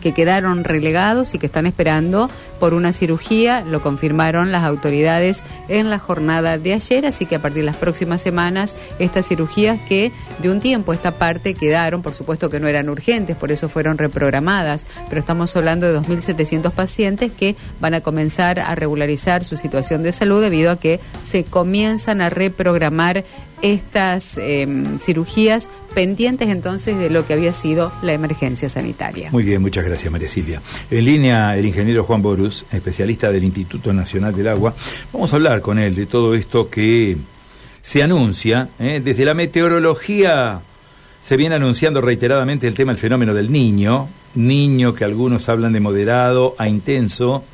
que quedaron relegados y que están esperando por una cirugía, lo confirmaron las autoridades en la jornada de ayer, así que a partir de las próximas semanas estas cirugías que de un tiempo esta parte quedaron, por supuesto que no eran urgentes, por eso fueron reprogramadas, pero estamos hablando de 2.700 pacientes que van a comenzar a regularizar su situación de salud debido a que se comienzan a reprogramar estas em, cirugías pendientes entonces de lo que había sido la emergencia sanitaria. Muy bien, muchas gracias María Silvia. En línea el ingeniero Juan Borus, especialista del Instituto Nacional del Agua. Vamos a hablar con él de todo esto que se anuncia. ¿eh? Desde la meteorología se viene anunciando reiteradamente el tema del fenómeno del niño, niño que algunos hablan de moderado a intenso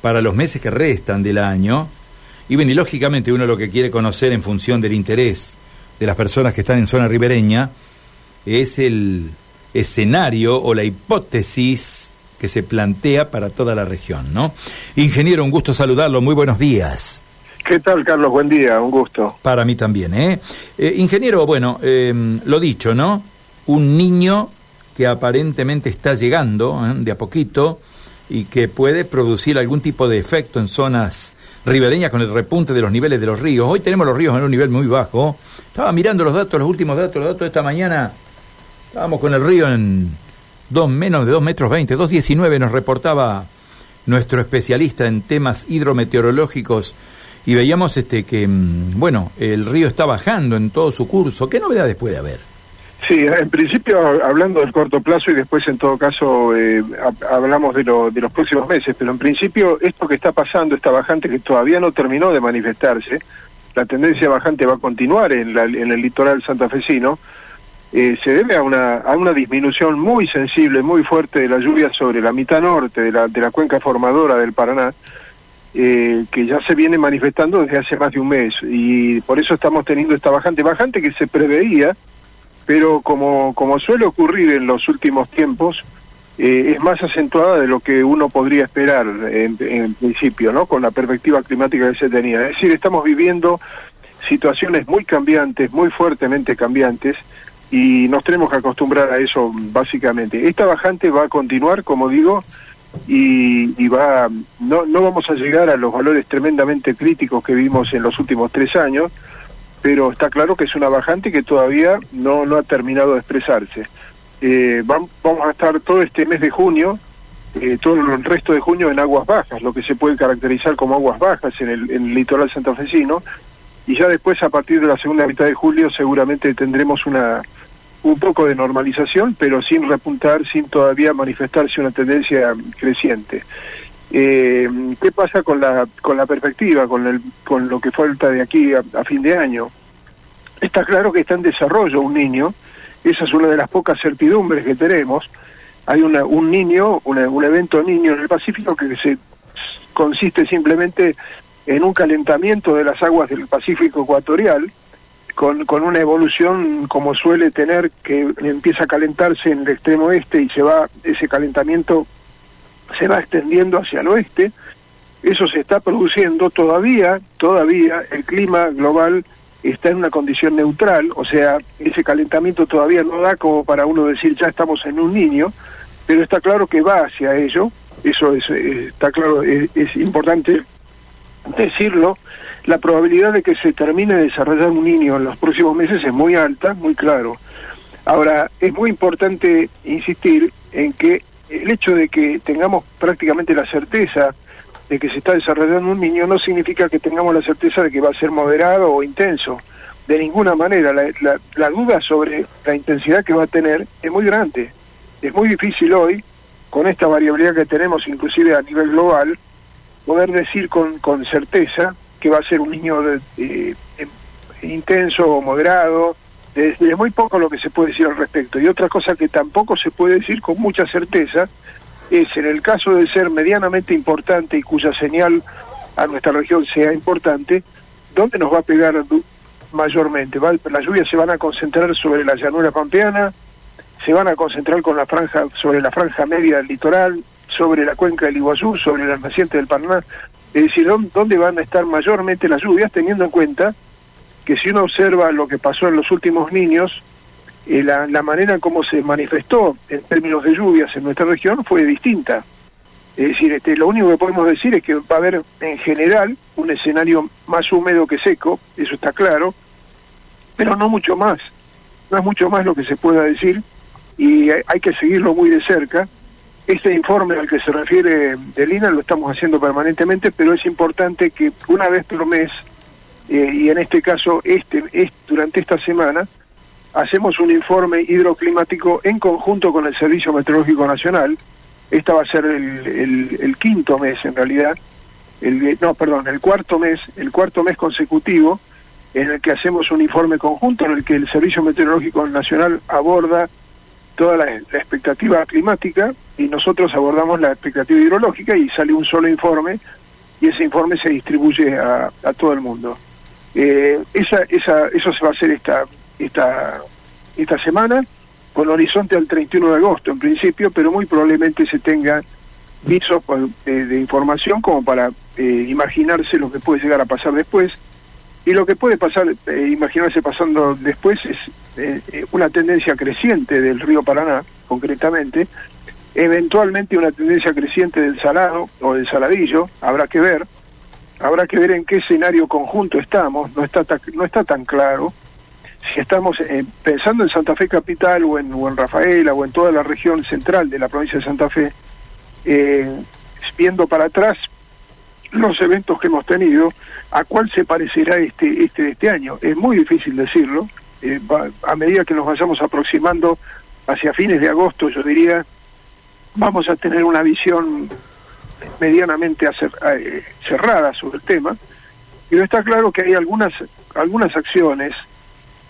para los meses que restan del año y bueno, y lógicamente uno lo que quiere conocer en función del interés de las personas que están en zona ribereña es el escenario o la hipótesis que se plantea para toda la región, ¿no? Ingeniero, un gusto saludarlo, muy buenos días. ¿Qué tal, Carlos? Buen día, un gusto. Para mí también, ¿eh? eh ingeniero, bueno, eh, lo dicho, ¿no? Un niño que aparentemente está llegando ¿eh? de a poquito y que puede producir algún tipo de efecto en zonas ribereñas con el repunte de los niveles de los ríos. Hoy tenemos los ríos en un nivel muy bajo. Estaba mirando los datos, los últimos datos, los datos de esta mañana. Estábamos con el río en dos, menos de 2 metros 20, 2.19 nos reportaba nuestro especialista en temas hidrometeorológicos y veíamos este que, mm, bueno, el río está bajando en todo su curso. ¿Qué novedades puede haber? Sí, en principio hablando del corto plazo y después en todo caso eh, hablamos de, lo, de los próximos meses, pero en principio esto que está pasando, esta bajante que todavía no terminó de manifestarse, la tendencia bajante va a continuar en, en el litoral santafesino, eh, se debe a una, a una disminución muy sensible, muy fuerte de la lluvia sobre la mitad norte de la, de la cuenca formadora del Paraná, eh, que ya se viene manifestando desde hace más de un mes y por eso estamos teniendo esta bajante, bajante que se preveía pero como, como suele ocurrir en los últimos tiempos, eh, es más acentuada de lo que uno podría esperar en, en, principio, ¿no? Con la perspectiva climática que se tenía. Es decir, estamos viviendo situaciones muy cambiantes, muy fuertemente cambiantes, y nos tenemos que acostumbrar a eso básicamente. Esta bajante va a continuar, como digo, y, y va, no, no vamos a llegar a los valores tremendamente críticos que vimos en los últimos tres años, pero está claro que es una bajante que todavía no, no ha terminado de expresarse. Eh, vamos a estar todo este mes de junio, eh, todo el resto de junio en aguas bajas, lo que se puede caracterizar como aguas bajas en el, en el litoral santafesino, y ya después a partir de la segunda mitad de julio seguramente tendremos una un poco de normalización, pero sin repuntar, sin todavía manifestarse una tendencia creciente. Eh, ¿Qué pasa con la, con la perspectiva, con, el, con lo que falta de aquí a, fin de año? Está claro que está en desarrollo un niño, esa es una de las pocas certidumbres que tenemos. Hay una, un niño, un evento niño en el Pacífico que se consiste simplemente en un calentamiento de las aguas del Pacífico ecuatorial, con, con una evolución como suele tener, que empieza a calentarse en el extremo este y se va ese calentamiento se va extendiendo hacia el oeste, eso se está produciendo todavía, todavía el clima global está en una condición neutral, o sea, ese calentamiento todavía no da como para uno decir ya estamos en un niño, pero está claro que va hacia ello, eso es, está claro, es, es, importante decirlo, la probabilidad de que se termine de desarrollar un niño en los próximos meses es muy alta, muy claro. Ahora, es muy importante insistir en que el hecho de que tengamos prácticamente la certeza de que se está desarrollando un niño no significa que tengamos la certeza de que va a ser moderado o intenso. De ninguna manera, la, la, duda sobre la intensidad que va a tener es muy grande. Es muy difícil hoy, con esta variabilidad que tenemos inclusive a nivel global, poder decir con, con certeza que va a ser un niño de, eh, intenso o moderado, es, muy poco lo que se puede decir al respecto. Y otra cosa que tampoco se puede decir con mucha certeza es en el caso de ser medianamente importante y cuya señal a nuestra región sea importante, ¿dónde nos va a pegar mayormente? ¿Va? Las lluvias se van a concentrar sobre la llanura pampeana, se van a concentrar con la franja, sobre la franja media del litoral, sobre la cuenca del Iguazú, sobre la naciente del Paraná. Es decir, ¿dónde van a estar mayormente las lluvias, teniendo en cuenta que si uno observa lo que pasó en los últimos niños, eh, la, manera como se manifestó en términos de lluvias en nuestra región fue distinta. Es decir, este, lo único que podemos decir es que va a haber en general un escenario más húmedo que seco, eso está claro, pero no mucho más. No es mucho más lo que se pueda decir y hay que seguirlo muy de cerca. Este informe al que se refiere del INA lo estamos haciendo permanentemente, pero es importante que una vez por mes, eh, y en este caso este, es, durante esta semana, hacemos un informe hidroclimático en conjunto con el Servicio Meteorológico Nacional. Esta va a ser el, el, quinto mes en realidad, el, no, perdón, el cuarto mes, el cuarto mes consecutivo en el que hacemos un informe conjunto en el que el Servicio Meteorológico Nacional aborda toda la, expectativa climática y nosotros abordamos la expectativa hidrológica y sale un solo informe y ese informe se distribuye a todo el mundo. Eh, esa, esa, eso se va a hacer esta, esta, esta semana con horizonte al 31 de agosto en principio, pero muy probablemente se tenga visos de, de información como para eh, imaginarse lo que puede llegar a pasar después. Y lo que puede pasar, eh, imaginarse pasando después, es eh, eh, una tendencia creciente del río Paraná, concretamente, eventualmente una tendencia creciente del salado o del saladillo, habrá que ver, habrá que ver en qué escenario conjunto estamos, no está, no está tan claro. Si estamos pensando en Santa Fe Capital o en, o Rafaela o en toda la región central de la provincia de Santa Fe, viendo para atrás, los eventos que hemos tenido, ¿a cuál se parecerá este, este este año? Es muy difícil decirlo. Eh, a medida que nos vayamos aproximando hacia fines de agosto, yo diría, vamos a tener una visión medianamente eh, cerrada sobre el tema. Pero está claro que hay algunas algunas acciones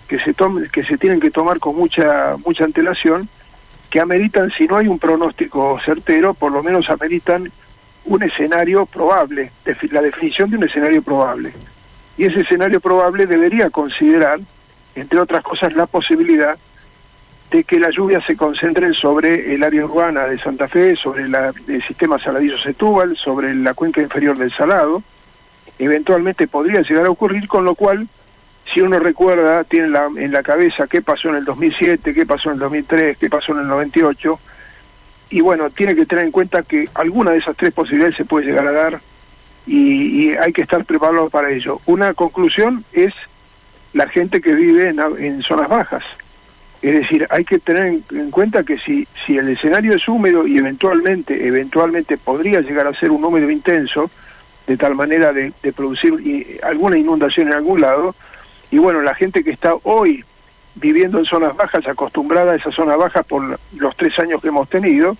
que se tomen, que se tienen que tomar con mucha mucha antelación que ameritan si no hay un pronóstico certero, por lo menos ameritan un escenario probable, la definición de un escenario probable. Y ese escenario probable debería considerar, entre otras cosas, la posibilidad de que las lluvias se concentren sobre el área urbana de Santa Fe, sobre la, el sistema Saladizo-Setúbal, sobre la cuenca inferior del Salado. Eventualmente podría llegar a ocurrir, con lo cual, si uno recuerda, tiene la, en la cabeza qué pasó en el 2007, qué pasó en el 2003, qué pasó en el 98, y bueno, tiene que tener en cuenta que alguna de esas tres posibilidades se puede llegar a dar y, hay que estar preparado para ello. Una conclusión es la gente que vive en, zonas bajas. Es decir, hay que tener en, cuenta que si, si el escenario es húmedo y eventualmente, eventualmente podría llegar a ser un húmedo intenso, de tal manera de, producir alguna inundación en algún lado, y bueno, la gente que está hoy viviendo en zonas bajas, acostumbrada a esas zonas bajas por los tres años que hemos tenido,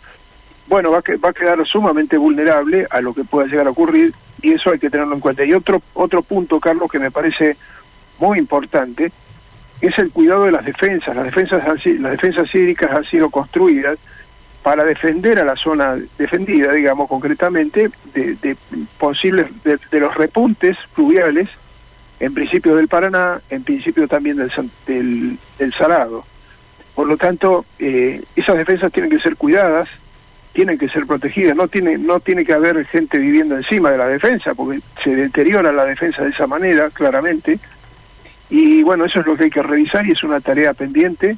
bueno, va a, va a quedar sumamente vulnerable a lo que pueda llegar a ocurrir y eso hay que tenerlo en cuenta. Y otro, otro punto, Carlos, que me parece muy importante, es el cuidado de las defensas. Las defensas, las defensas hídricas han sido construidas para defender a la zona defendida, digamos concretamente, de, posibles, de los repuntes fluviales en principio del Paraná, en principio también del, del, Salado. Por lo tanto, eh, esas defensas tienen que ser cuidadas, tienen que ser protegidas, no tiene, no tiene que haber gente viviendo encima de la defensa, porque se deteriora la defensa de esa manera, claramente. Y bueno, eso es lo que hay que revisar y es una tarea pendiente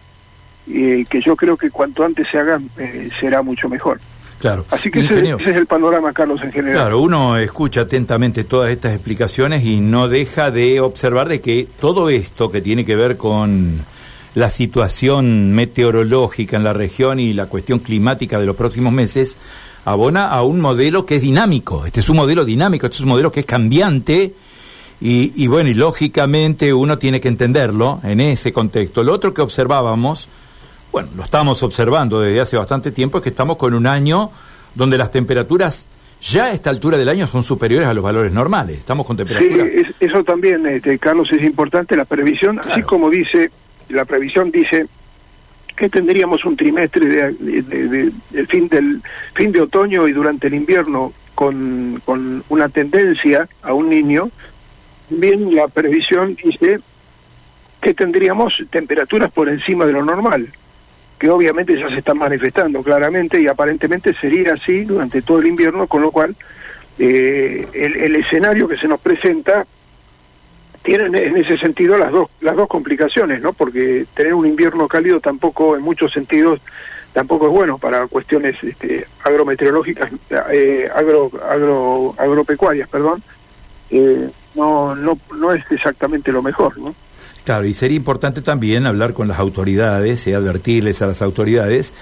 eh, que yo creo que cuanto antes se haga eh, será mucho mejor. Claro. Así que ese, es el panorama, Carlos, en general. Claro, uno escucha atentamente todas estas explicaciones y no deja de observar de que todo esto que tiene que ver con la situación meteorológica en la región y la cuestión climática de los próximos meses abona a un modelo que es dinámico. Este es un modelo dinámico, este es un modelo que es cambiante y, y bueno, y lógicamente uno tiene que entenderlo en ese contexto. Lo otro que observábamos bueno, lo estamos observando desde hace bastante tiempo, es que estamos con un año donde las temperaturas ya a esta altura del año son superiores a los valores normales. Estamos con temperaturas. Sí, eso también, este, Carlos, es importante. La previsión, así como dice, la previsión dice que tendríamos un trimestre de, del fin del fin de otoño y durante el invierno con, con una tendencia a un niño. Bien, la previsión dice que tendríamos temperaturas por encima de lo normal que obviamente ya se están manifestando claramente y aparentemente sería así durante todo el invierno, con lo cual eh, el, escenario que se nos presenta tienen en ese sentido las dos las dos complicaciones, ¿no? Porque tener un invierno cálido tampoco en muchos sentidos tampoco es bueno para cuestiones este, agrometeorológicas, eh, agro, agro, agropecuarias, perdón. Eh, no, no, no es exactamente lo mejor, ¿no? Claro, y sería importante también hablar con las autoridades y advertirles a las autoridades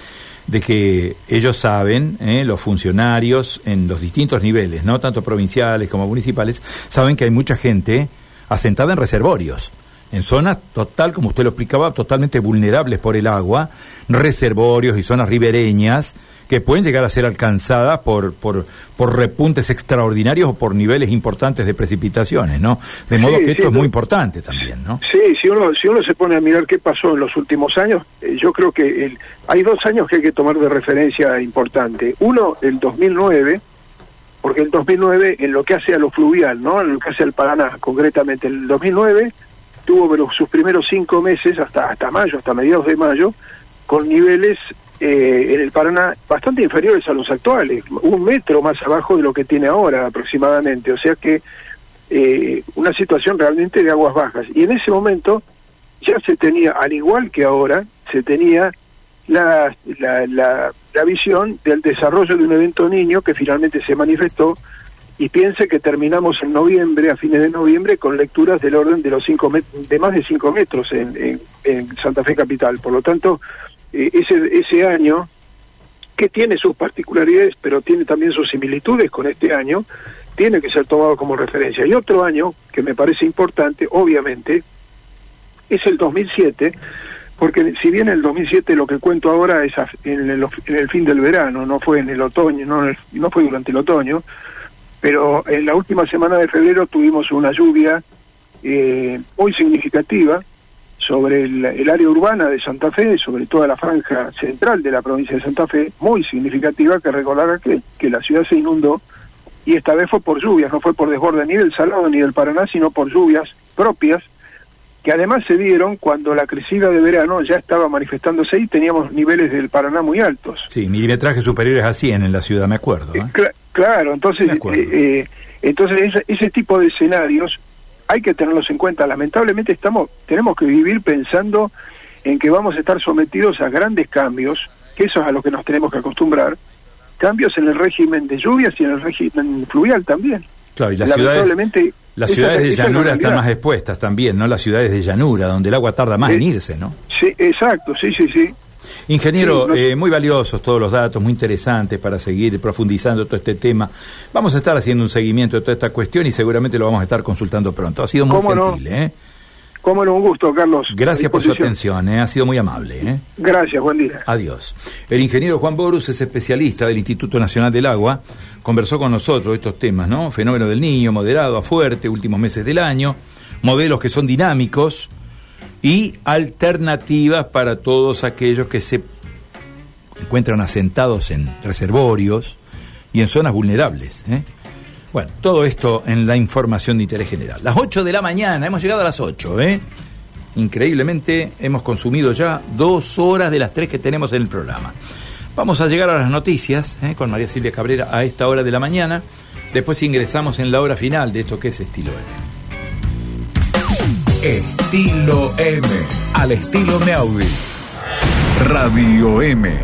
de que ellos saben, ¿eh? los funcionarios en los distintos niveles, no tanto provinciales como municipales, saben que hay mucha gente asentada en reservorios en zonas total, como usted lo explicaba, totalmente vulnerables por el agua, reservorios y zonas ribereñas que pueden llegar a ser alcanzadas por, por, por repuntes extraordinarios o por niveles importantes de precipitaciones, ¿no? De modo que esto es muy importante también, ¿no? Sí, si uno, si uno se pone a mirar qué pasó en los últimos años, eh, yo creo que el, hay dos años que hay que tomar de referencia importante. Uno, el 2009, porque el 2009 en lo que hace a lo fluvial, ¿no? En lo que hace al Paraná, concretamente, el 2009 tuvo sus primeros cinco meses, hasta, hasta mayo, hasta mediados de mayo, con niveles eh, en el Paraná bastante inferiores a los actuales, un metro más abajo de lo que tiene ahora aproximadamente, o sea que eh, una situación realmente de aguas bajas. Y en ese momento ya se tenía, al igual que ahora, se tenía la, la, la, la visión del desarrollo de un evento niño que finalmente se manifestó y piense que terminamos en noviembre, a fines de noviembre, con lecturas del orden de los cinco de más de 5 metros en, Santa Fe Capital. Por lo tanto, eh, ese, ese año, que tiene sus particularidades, pero tiene también sus similitudes con este año, tiene que ser tomado como referencia. Y otro año que me parece importante, obviamente, es el 2007, porque si bien el 2007 lo que cuento ahora es en el, en el fin del verano, no fue en el otoño, no, no fue durante el otoño, pero en la última semana de febrero tuvimos una lluvia eh, muy significativa sobre el, área urbana de Santa Fe, sobre toda la franja central de la provincia de Santa Fe, muy significativa que recordará que, que la ciudad se inundó y esta vez fue por lluvias, no fue por desborde ni del Salado ni del Paraná, sino por lluvias propias que además se dieron cuando la crecida de verano ya estaba manifestándose y teníamos niveles del Paraná muy altos. Sí, milimetrajes superiores a 100 en la ciudad, me acuerdo. ¿eh? claro, entonces, eh, eh, entonces ese, tipo de escenarios hay que tenerlos en cuenta. Lamentablemente estamos, tenemos que vivir pensando en que vamos a estar sometidos a grandes cambios, que eso es a lo que nos tenemos que acostumbrar, cambios en el régimen de lluvias y en el régimen fluvial también. Claro, y las ciudades, las ciudades de llanura están más expuestas también, ¿no? Las ciudades de llanura, donde el agua tarda más en irse, ¿no? Sí, exacto, sí, sí, sí. Ingeniero, eh, muy valiosos todos los datos, muy interesantes para seguir profundizando todo este tema. Vamos a estar haciendo un seguimiento de toda esta cuestión y seguramente lo vamos a estar consultando pronto. Ha sido muy gentil, ¿eh? Cómo no, un gusto, Carlos. Gracias por su atención, ¿eh? ha sido muy amable. ¿eh? Gracias, buen día. Adiós. El ingeniero Juan Borus es especialista del Instituto Nacional del Agua, conversó con nosotros estos temas, ¿no? Fenómeno del niño, moderado a fuerte, últimos meses del año, modelos que son dinámicos y alternativas para todos aquellos que se encuentran asentados en reservorios y en zonas vulnerables. ¿eh? Bueno, todo esto en la información de interés general. Las 8 de la mañana, hemos llegado a las 8, ¿eh? Increíblemente hemos consumido ya dos horas de las tres que tenemos en el programa. Vamos a llegar a las noticias ¿eh? con María Silvia Cabrera a esta hora de la mañana. Después ingresamos en la hora final de esto que es Estilo M. Estilo M. Al estilo Neaudi. Radio M.